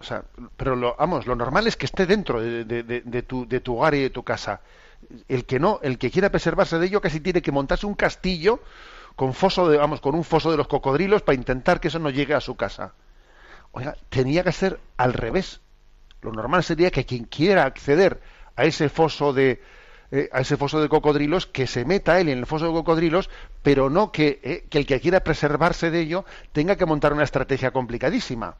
Speaker 1: O sea, pero lo, vamos, lo normal es que esté dentro de, tu, de tu hogar y de tu casa. El que no, el que quiera preservarse de ello, casi tiene que montarse un castillo con foso de, vamos, con un foso de los cocodrilos para intentar que eso no llegue a su casa. Oiga, tenía que ser al revés. Lo normal sería que quien quiera acceder a ese foso de eh, a ese foso de cocodrilos que se meta él en el foso de cocodrilos, pero no que, eh, que el que quiera preservarse de ello tenga que montar una estrategia complicadísima.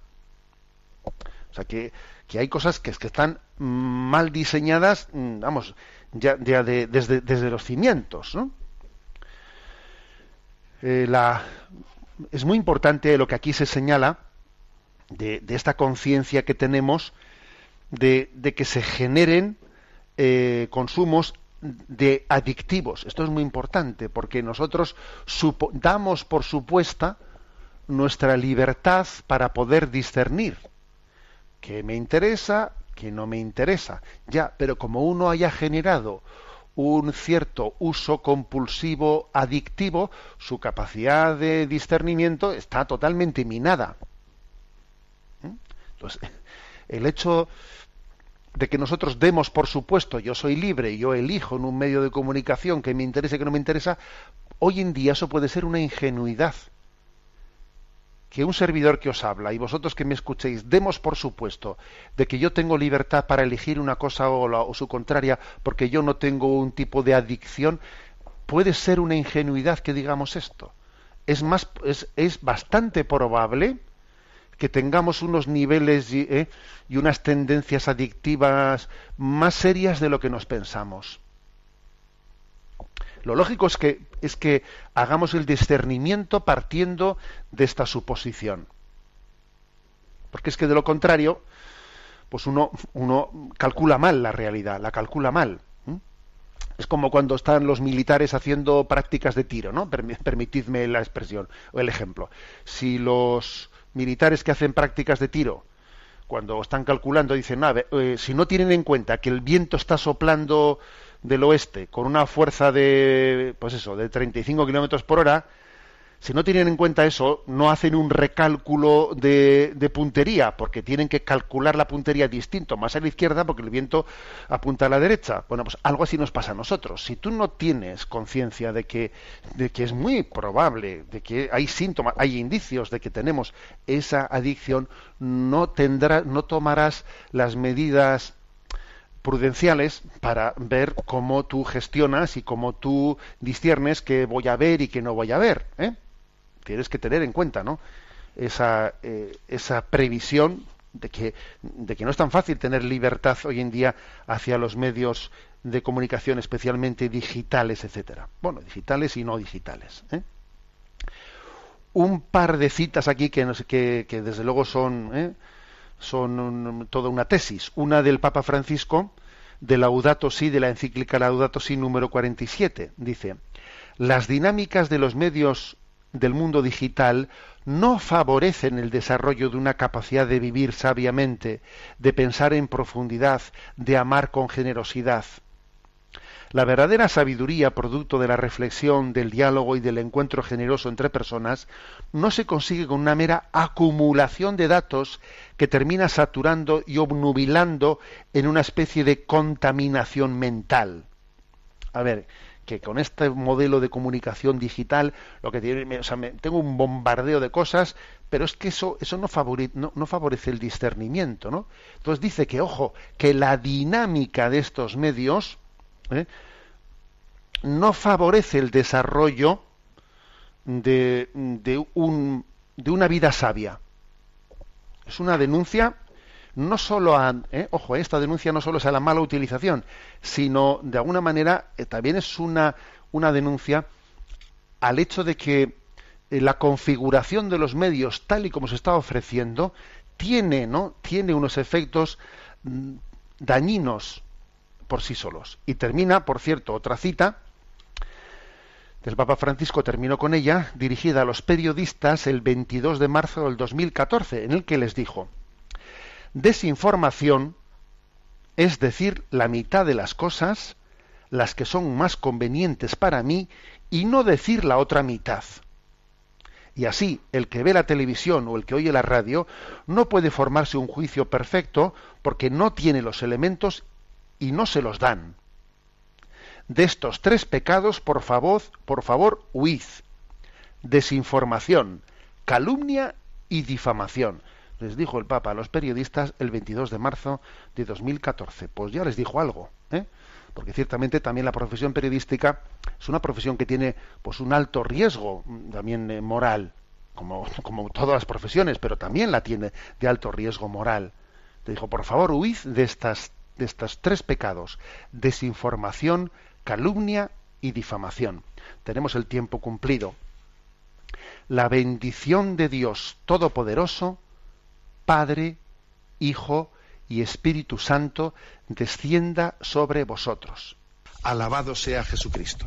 Speaker 1: O sea que, que hay cosas que, están mal diseñadas, mm, vamos, ya, de- desde, desde los cimientos, ¿no? Eh, es muy importante lo que aquí se señala de, esta conciencia que tenemos de, que se generen eh, consumos de adictivos. Esto es muy importante porque nosotros damos por supuesta nuestra libertad para poder discernir que me interesa, que no me interesa. Ya, pero como uno haya generado un cierto uso compulsivo adictivo, su capacidad de discernimiento está totalmente minada. ¿Mm? Entonces, el hecho de que nosotros demos por supuesto, yo soy libre, yo elijo en un medio de comunicación que me interese, que no me interesa, hoy en día eso puede ser una ingenuidad que un servidor que os habla y vosotros que me escuchéis demos por supuesto de que yo tengo libertad para elegir una cosa o, la- o su contraria porque yo no tengo un tipo de adicción, puede ser una ingenuidad que digamos esto. Es más, es, es bastante probable que tengamos unos niveles y, eh, y unas tendencias adictivas más serias de lo que nos pensamos. Lo lógico es que, es que hagamos el discernimiento partiendo de esta suposición. Porque es que de lo contrario, pues uno, uno calcula mal la realidad, la calcula mal. Es como cuando están los militares haciendo prácticas de tiro, ¿no? Permi- Permitidme la expresión o el ejemplo. Si los militares que hacen prácticas de tiro, cuando están calculando, dicen, "A ver, eh, si no tienen en cuenta que el viento está soplando del oeste con una fuerza de, pues eso, de 35 kilómetros por hora, si no tienen en cuenta eso, no hacen un recálculo de, de puntería, porque tienen que calcular la puntería distinto, más a la izquierda, porque el viento apunta a la derecha. Bueno, pues algo así nos pasa a nosotros. Si tú no tienes conciencia de que, de que es muy probable, de que hay síntomas, hay indicios de que tenemos esa adicción, no tendrás, no tomarás las medidas prudenciales para ver cómo tú gestionas y cómo tú disciernes qué voy a ver y qué no voy a ver. ¿eh? Tienes que tener en cuenta ¿no? esa, eh, esa previsión de que, de que no es tan fácil tener libertad hoy en día hacia los medios de comunicación, especialmente digitales, etcétera. Bueno, digitales y no digitales. ¿eh? Un par de citas aquí que, que desde luego son, ¿eh? Son toda una tesis. Una del Papa Francisco, de Laudato Si, de la encíclica Laudato Si número 47. Dice, las dinámicas de los medios del mundo digital no favorecen el desarrollo de una capacidad de vivir sabiamente, de pensar en profundidad, de amar con generosidad. La verdadera sabiduría, producto de la reflexión, del diálogo y del encuentro generoso entre personas, no se consigue con una mera acumulación de datos que termina saturando y obnubilando en una especie de contaminación mental. A ver, que con este modelo de comunicación digital, lo que tengo un bombardeo de cosas, pero es que eso, no, favore- no, no favorece el discernimiento, ¿no? Entonces dice que, ojo, que la dinámica de estos medios ¿eh? no favorece el desarrollo de una vida sabia. Es una denuncia no solo a, eh, ojo, esta denuncia no solo es a la mala utilización, sino de alguna manera eh, también es una, una denuncia al hecho de que eh, la configuración de los medios tal y como se está ofreciendo tiene, ¿no? tiene unos efectos mm, dañinos por sí solos. Y termina, por cierto, otra cita del Papa Francisco, terminó con ella, dirigida a los periodistas el 22 de marzo del 2014, en el que les dijo, Desinformación es decir la mitad de las cosas, las que son más convenientes para mí, y no decir la otra mitad. Y así, el que ve la televisión o el que oye la radio no puede formarse un juicio perfecto porque no tiene los elementos y no se los dan. De estos tres pecados, por favor, por favor, huid. Desinformación, calumnia y difamación. Les dijo el Papa a los periodistas el 22 de marzo de 2014. Pues ya les dijo algo, ¿eh? porque ciertamente también la profesión periodística es una profesión que tiene pues un alto riesgo mm, también eh, moral, como, como todas las profesiones, pero también la tiene de alto riesgo moral. Te dijo, por favor, huid de estas de estos tres pecados: desinformación, calumnia y difamación. Tenemos el tiempo cumplido. La bendición de Dios Todopoderoso, Padre, Hijo y Espíritu Santo, descienda sobre vosotros. Alabado sea Jesucristo.